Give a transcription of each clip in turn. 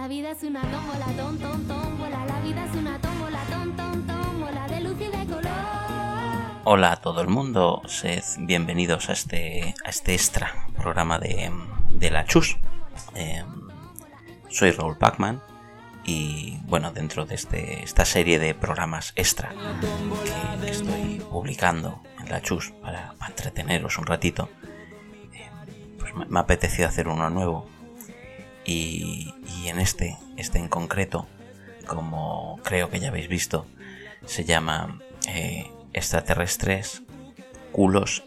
La vida es una ton. La vida es una ton, ton. De luz y de color. Hola a todo el mundo, sed bienvenidos a este, a este extra programa de, de la Chus. Eh, soy Raúl Pacman y bueno, dentro de este, esta serie de programas extra que estoy publicando en la Chus para, entreteneros un ratito, eh, pues me, me ha apetecido hacer uno nuevo y, en este, este en concreto, como creo que ya habéis visto, se llama eh, extraterrestres, culos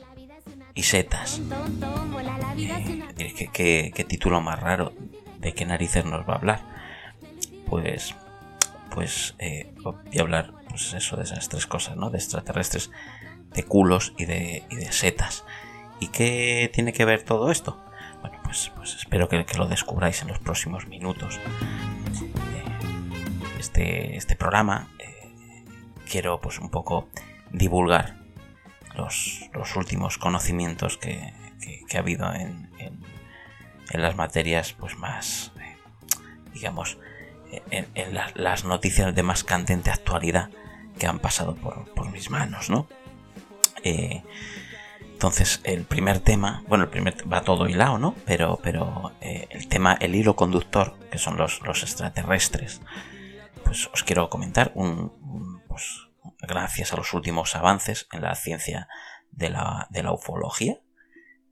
y setas. Eh, ¿qué, qué, qué título más raro, ¿de qué narices nos va a hablar? Pues, pues eh, voy a hablar, pues eso, de esas tres cosas, ¿no? De extraterrestres, de culos y de, y de setas. ¿Y qué tiene que ver todo esto? Pues, pues espero que, lo descubráis en los próximos minutos. Eh, este, este programa eh, quiero pues un poco divulgar los, los últimos conocimientos que, que- ha habido en, en- las materias pues más eh, digamos en, en la- las noticias de más candente actualidad que han pasado por, por mis manos ¿no? Entonces el primer tema bueno el primer va todo hilado no pero pero eh, el tema el hilo conductor que son los, los extraterrestres pues os quiero comentar un, pues gracias a los últimos avances en la ciencia de la, de la ufología,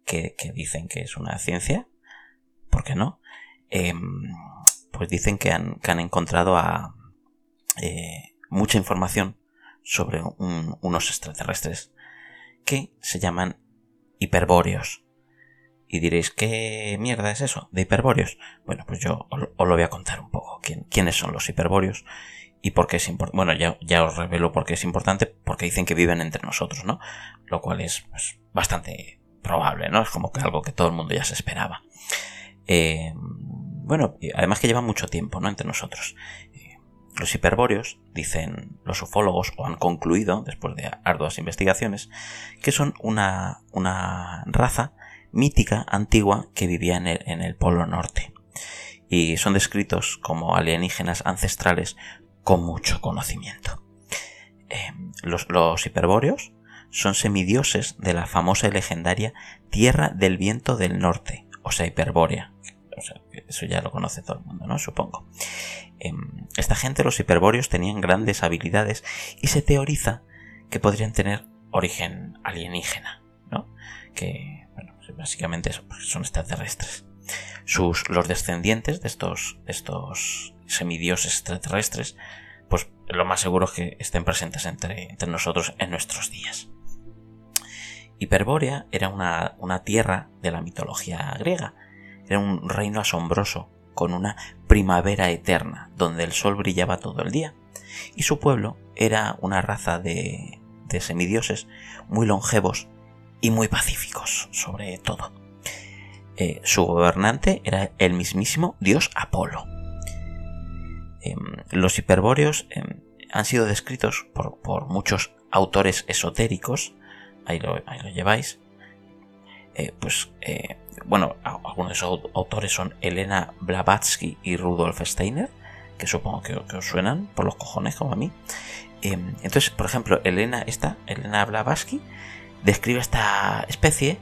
que, que dicen que es una ciencia, ¿por qué no? Em, pues dicen que han, que han encontrado a, eh, mucha información sobre un- unos extraterrestres que se llaman hiperbóreos. Y diréis, ¿qué mierda es eso de hiperbóreos? Bueno, pues yo os, lo voy a contar un poco. ¿Quién- ¿Quiénes son los hiperbóreos? y por qué es importante. Bueno, ya, os revelo por qué es importante, porque dicen que viven entre nosotros, ¿no? Lo cual es pues, bastante probable, ¿no? Es como que algo que todo el mundo ya se esperaba. Eh, bueno, además que llevan mucho tiempo, ¿no? Entre nosotros. Los hiperbóreos, dicen los ufólogos, o han concluido, después de arduas investigaciones, que son una, una raza mítica, antigua, que vivía en el, en el Polo Norte. Y son descritos como alienígenas ancestrales con mucho conocimiento. Eh, los, los hiperbóreos son semidioses de la famosa y legendaria Tierra del Viento del Norte, o sea, hiperbórea. O sea, eso ya lo conoce todo el mundo, ¿no? Supongo. Eh, esta gente, los hiperbóreos, tenían grandes habilidades y se teoriza que podrían tener origen alienígena, ¿no? Que, bueno, pues básicamente son extraterrestres. Sus, los descendientes de estos, de estos semidioses extraterrestres, pues lo más seguro es que estén presentes entre, entre nosotros en nuestros días. Hiperbórea era una, una tierra de la mitología griega. Era un reino asombroso, con una primavera eterna, donde el sol brillaba todo el día. Y su pueblo era una raza de, de semidioses muy longevos y muy pacíficos, sobre todo. Eh, su gobernante era el mismísimo dios Apolo. Em, los hiperbóreos em, han sido descritos por, por muchos autores esotéricos, ahí lo, ahí lo lleváis. Eh, pues, eh, bueno, algunos de esos autores son Elena Blavatsky y Rudolf Steiner, que supongo que, os suenan por los cojones como a mí. Em, entonces, por ejemplo, Elena, esta, Elena Blavatsky, describe esta especie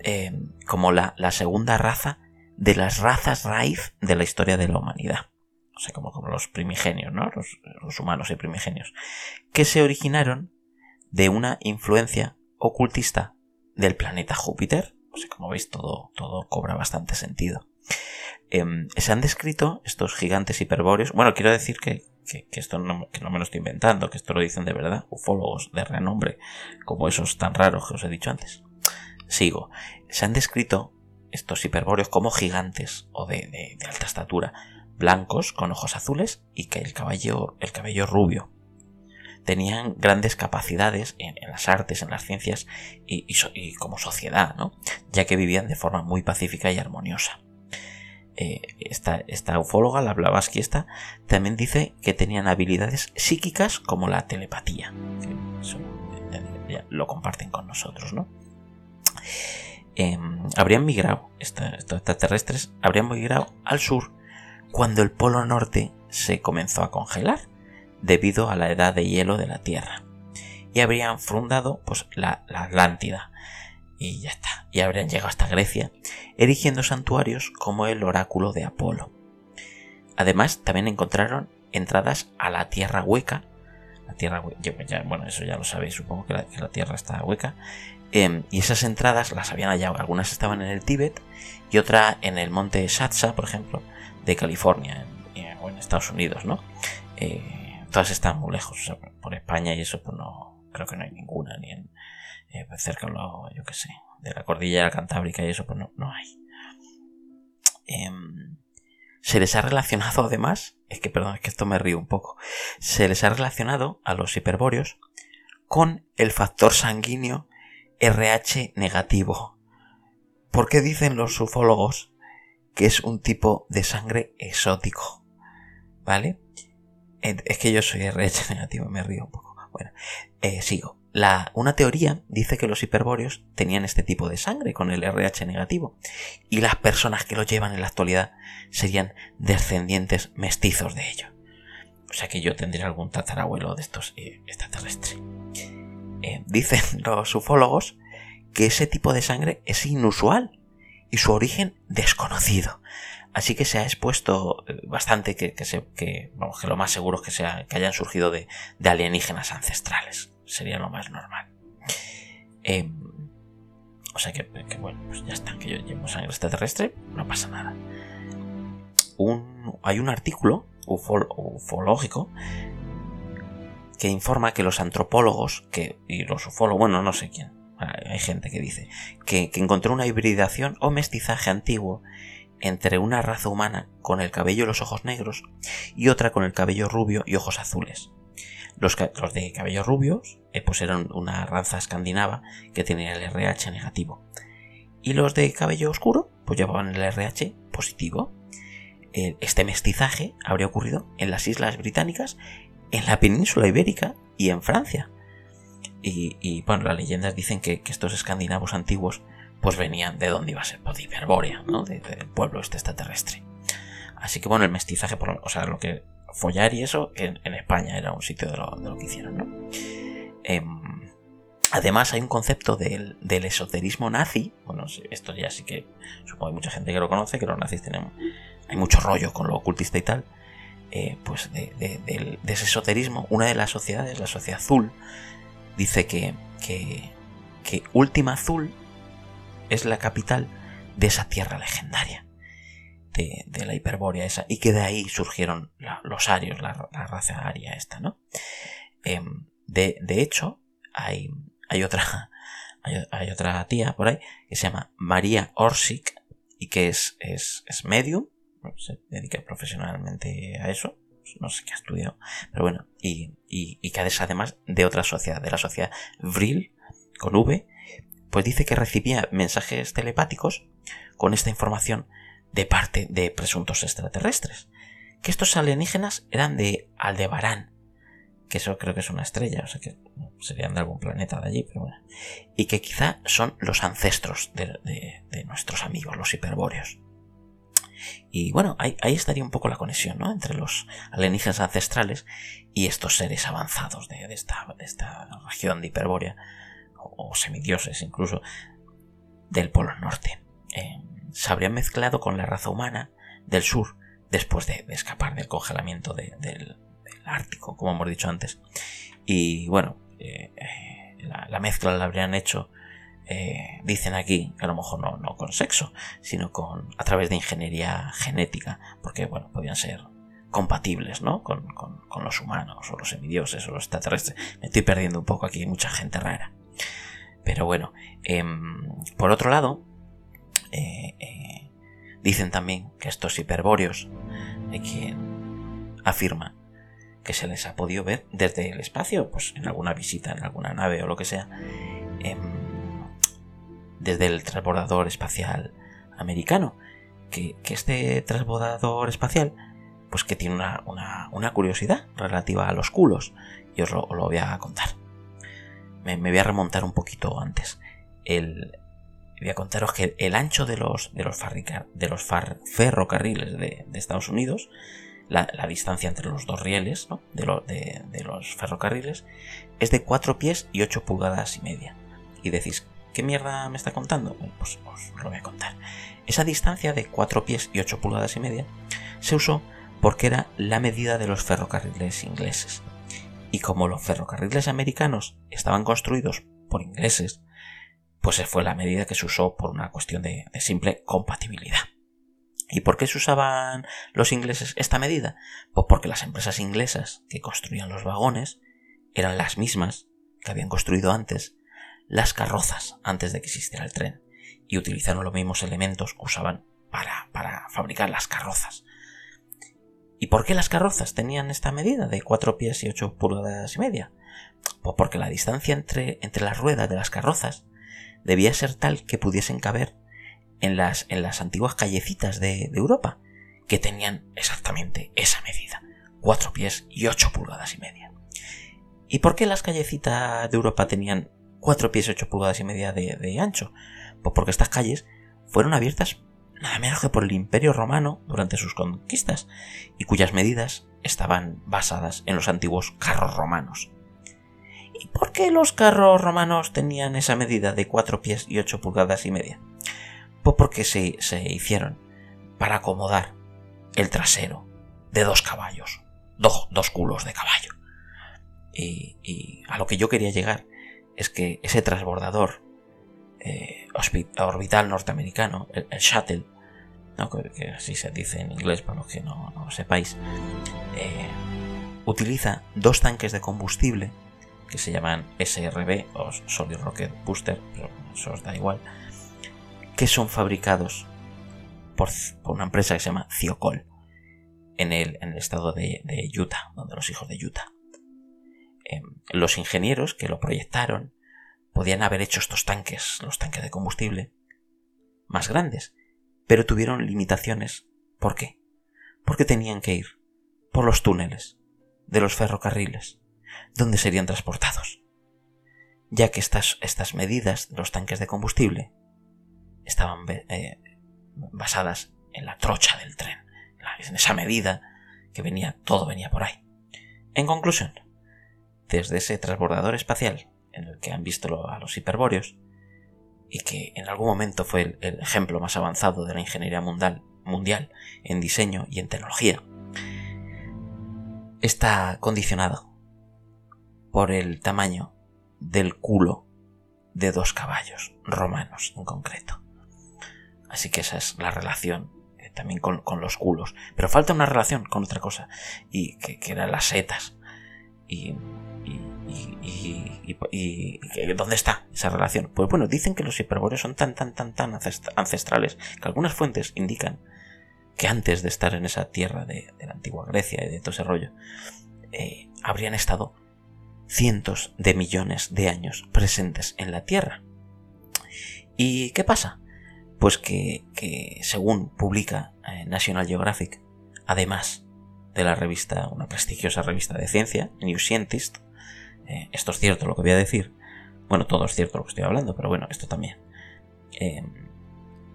eh, como la, segunda raza de las razas raíz de la historia de la humanidad. O sea, como, los primigenios, ¿no? Los humanos y primigenios. Que se originaron de una influencia ocultista del planeta Júpiter. O sea, como veis, todo, todo cobra bastante sentido. Em, se han descrito estos gigantes hiperbóreos. Bueno, quiero decir que, que, esto no, que no me lo estoy inventando, que esto lo dicen de verdad, ufólogos de renombre, como esos tan raros que os he dicho antes. Sigo. Se han descrito estos hiperbóreos como gigantes o de, de- de alta estatura, blancos con ojos azules y que el cabello, el cabello rubio. Tenían grandes capacidades en, las artes, en las ciencias y, como sociedad, ¿no? ya que vivían de forma muy pacífica y armoniosa. Eh, esta, ufóloga, la Blavatsky esta, también dice que tenían habilidades psíquicas como la telepatía. Eso, ya- lo comparten con nosotros, ¿no? eh, habrían migrado, estos extraterrestres habrían migrado al sur cuando el Polo Norte se comenzó a congelar debido a la edad de hielo de la Tierra. Y habrían fundado pues, la, Atlántida. Y ya está. Y habrían llegado hasta Grecia, erigiendo santuarios como el oráculo de Apolo. Además, también encontraron entradas a la Tierra hueca. La Tierra hueca, bueno, eso ya lo sabéis, supongo que la, Tierra está hueca. Em, y esas entradas las habían hallado. Algunas estaban en el Tíbet y otra en el monte Shatsa, por ejemplo, de California, en, o en Estados Unidos, ¿no? Eh, todas están muy lejos, por España y eso, pues no, creo que no hay ninguna, ni en eh, pues cerca, lo, yo que sé, de la cordillera cantábrica y eso, pues no, no hay. Em, se les ha relacionado además, es que perdón, es que esto me río un poco, se les ha relacionado a los hiperbóreos con el factor sanguíneo RH negativo. ¿Por qué dicen los ufólogos que es un tipo de sangre exótico? ¿Vale? Es que yo soy RH negativo, me río un poco. Bueno, eh, sigo. La, una teoría dice que los hiperbóreos tenían este tipo de sangre con el RH negativo y las personas que lo llevan en la actualidad serían descendientes mestizos de ello. O sea que yo tendría algún tatarabuelo de estos eh, extraterrestres. Eh, dicen los ufólogos que ese tipo de sangre es inusual y su origen desconocido. Así que se ha expuesto eh, bastante que, que, vamos, que lo más seguro es que, sea, que hayan surgido de, alienígenas ancestrales. Sería lo más normal. Em, o sea que, bueno, pues ya está, que yo llevo sangre extraterrestre, no pasa nada. Un, hay un artículo ufológico que informa que los antropólogos que, y los ufólogos, bueno, no sé quién, hay gente que dice, que, que encontró una hibridación o mestizaje antiguo entre una raza humana con el cabello y los ojos negros y otra con el cabello rubio y ojos azules. Los, de cabello rubios eh, pues eran una raza escandinava que tenía el RH negativo. Y los de cabello oscuro pues llevaban el RH positivo. este mestizaje habría ocurrido en las Islas Británicas, en la península ibérica y en Francia. Y, bueno, las leyendas dicen que estos escandinavos antiguos pues venían de donde iba a ser, pues de Hiperbórea, ¿no? del pueblo este extraterrestre. Así que bueno, el mestizaje, por, o sea, lo que follar y eso, en, España era un sitio de lo, que hicieron, ¿no? Em, además hay un concepto del, esoterismo nazi, bueno, esto ya sí que supongo hay mucha gente que lo conoce, que los nazis tienen, hay mucho rollo con lo ocultista y tal, eh, pues de, ese esoterismo, una de las sociedades, la sociedad azul, dice que, que Última Azul es la capital de esa tierra legendaria, de, la hiperbórea esa, y que de ahí surgieron los arios, la, raza aria esta, ¿no? Em, de, hecho, hay, hay, otra, hay, otra tía por ahí que se llama María Orsic y que es, es, es medium, se dedica profesionalmente a eso, no sé qué ha estudiado, pero bueno, y, y, que es además de otra sociedad, de la sociedad Vril, con V, pues dice que recibía mensajes telepáticos con esta información de parte de presuntos extraterrestres. Que estos alienígenas eran de Aldebarán, que eso creo que es una estrella, o sea que serían de algún planeta de allí, pero bueno. Y que quizá son los ancestros de, nuestros amigos, los hiperbóreos. Y bueno, ahí, estaría un poco la conexión, ¿no? Entre los alienígenas ancestrales y estos seres avanzados de, esta, esta región de Hiperbórea o semidioses incluso del Polo Norte. Eh, se habrían mezclado con la raza humana del sur después de, escapar del congelamiento del, Ártico, como hemos dicho antes. Y bueno, eh, eh, la, mezcla la habrían hecho, dicen aquí, a lo mejor no, no, con sexo, sino con a través de ingeniería genética, porque bueno, podían ser compatibles, ¿no? Con, con los humanos, o los semidioses, o los extraterrestres. Me estoy perdiendo un poco aquí, hay mucha gente rara. Pero bueno, em, por otro lado, eh, eh, dicen también que estos hiperbóreos, hay quien afirma que se les ha podido ver desde el espacio, pues en alguna visita, en alguna nave o lo que sea, em, desde el transbordador espacial americano. Que, este transbordador espacial, pues que tiene una, curiosidad relativa a los culos, y os lo voy a contar me, voy a remontar un poquito antes. El, voy a contaros que el ancho de los, de los, de los ferrocarriles de, Estados Unidos, la, distancia entre los dos rieles de, de, los ferrocarriles, es de 4 pies y 8 pulgadas y media. Y decís, ¿qué mierda me está contando? Pues os lo voy a contar. Esa distancia de 4 pies y 8 pulgadas y media se usó porque era la medida de los ferrocarriles ingleses. Y como los ferrocarriles americanos estaban construidos por ingleses, pues fue la medida que se usó por una cuestión de, simple compatibilidad. ¿Y por qué se usaban los ingleses esta medida? Pues porque las empresas inglesas que construían los vagones eran las mismas que habían construido antes las carrozas antes de que existiera el tren y utilizaron los mismos elementos que usaban para, para fabricar las carrozas. ¿Y por qué las carrozas tenían esta medida de 4 pies y 8 pulgadas y media? Pues porque la distancia entre, entre las ruedas de las carrozas debía ser tal que pudiesen caber en las, en las antiguas callecitas de, Europa, que tenían exactamente esa medida, 4 pies y 8 pulgadas y media. ¿Y por qué las callecitas de Europa tenían 4 pies y 8 pulgadas y media de, de ancho? Pues porque estas calles fueron abiertas nada menos que por el Imperio Romano durante sus conquistas, y cuyas medidas estaban basadas en los antiguos carros romanos. ¿Y por qué los carros romanos tenían esa medida de 4 pies y 8 pulgadas y media? Pues porque se, se hicieron para acomodar el trasero de dos caballos, dos, dos culos de caballo. Y, a lo que yo quería llegar es que ese transbordador eh, orbital norteamericano, el, Shuttle, que, así se dice en inglés para los que no, lo sepáis, eh, utiliza dos tanques de combustible que se llaman SRB o Solid Rocket Booster, pero eso os da igual, que son fabricados por, una empresa que se llama Ciocol en el, en el estado de, Utah, donde los hijos de Utah. Em, los ingenieros que lo proyectaron podían haber hecho estos tanques, los tanques de combustible, más grandes, pero tuvieron limitaciones. ¿Por qué? Porque tenían que ir por los túneles de los ferrocarriles donde serían transportados, ya que estas, estas medidas de los tanques de combustible estaban eh, basadas en la trocha del tren, en esa medida que venía, todo venía por ahí. En conclusión, desde ese transbordador espacial en el que han visto a los hiperbóreos, y que en algún momento fue el, ejemplo más avanzado de la ingeniería mundial, mundial en diseño y en tecnología, está condicionado por el tamaño del culo de dos caballos romanos en concreto. Así que esa es la relación eh, también con, los culos. Pero falta una relación con otra cosa, y que, eran las setas. Y, y, ¿Dónde está esa relación? Pues bueno, dicen que los hiperbóreos son tan, tan, tan, tan ancestrales que algunas fuentes indican que antes de estar en esa tierra de, la antigua Grecia y de todo ese rollo, eh, habrían estado cientos de millones de años presentes en la Tierra. ¿Y qué pasa? Pues que, según publica eh, National Geographic, además de la revista, una prestigiosa revista de ciencia, New Scientist, eh, esto es cierto lo que voy a decir, bueno, todo es cierto lo que estoy hablando, pero bueno, esto también. Eh,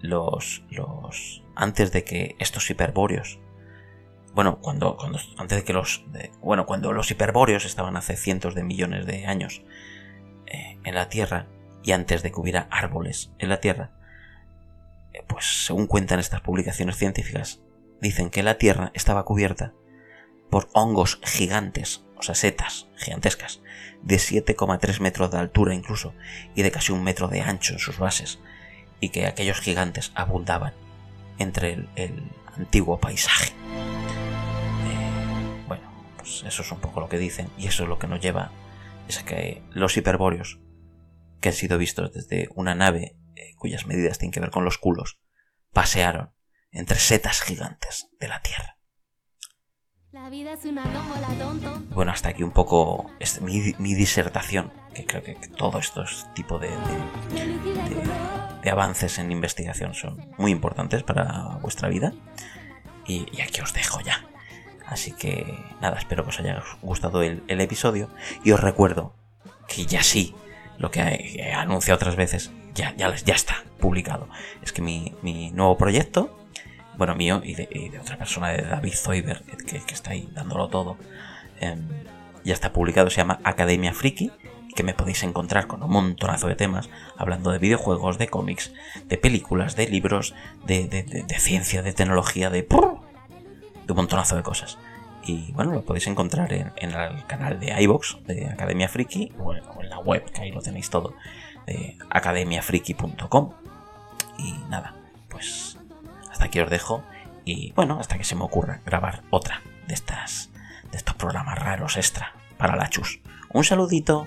los, los, antes de que estos hiperbóreos bueno, cuando, cuando antes de que los, bueno, cuando los hiperbóreos estaban hace cientos de millones de años eh, en la Tierra y antes de que hubiera árboles en la Tierra, eh, pues según cuentan estas publicaciones científicas, dicen que la Tierra estaba cubierta por hongos gigantes, sea, setas gigantescas, de 7,3 metros de altura incluso, y de casi un metro de ancho en sus bases, y que aquellos gigantes abundaban entre el antiguo paisaje. Pues eso es un poco lo que dicen y eso es lo que nos lleva es que los hiperbóreos que han sido vistos desde una nave eh, cuyas medidas tienen que ver con los culos pasearon entre setas gigantes de la Tierra. Bueno, hasta aquí un poco mi, disertación, que creo que todo estos tipo de, de, avances en investigación son muy importantes para vuestra vida. y aquí os dejo ya. Así que nada, espero que os haya gustado el, episodio y os recuerdo que ya sí, lo que he, anunciado otras veces, ya, ya, ya está, publicado. Es que mi, mi nuevo proyecto, bueno, mío y de, otra persona, de David Zoiber, que, está ahí dándolo todo, em, ya está publicado, se llama Academia Friki que me podéis encontrar con un montonazo de temas, hablando de videojuegos, de cómics, de películas, de libros, de, ciencia, de tecnología, de... de un montonazo de cosas. Y bueno, lo podéis encontrar en, el canal de iBox de Academia Friki o en, la web, que ahí lo tenéis todo, de academiafriki.com. Y nada, pues aquí os dejo. Y bueno, hasta que se me ocurra grabar otra de estas de estos programas raros extra para la chus. Un saludito.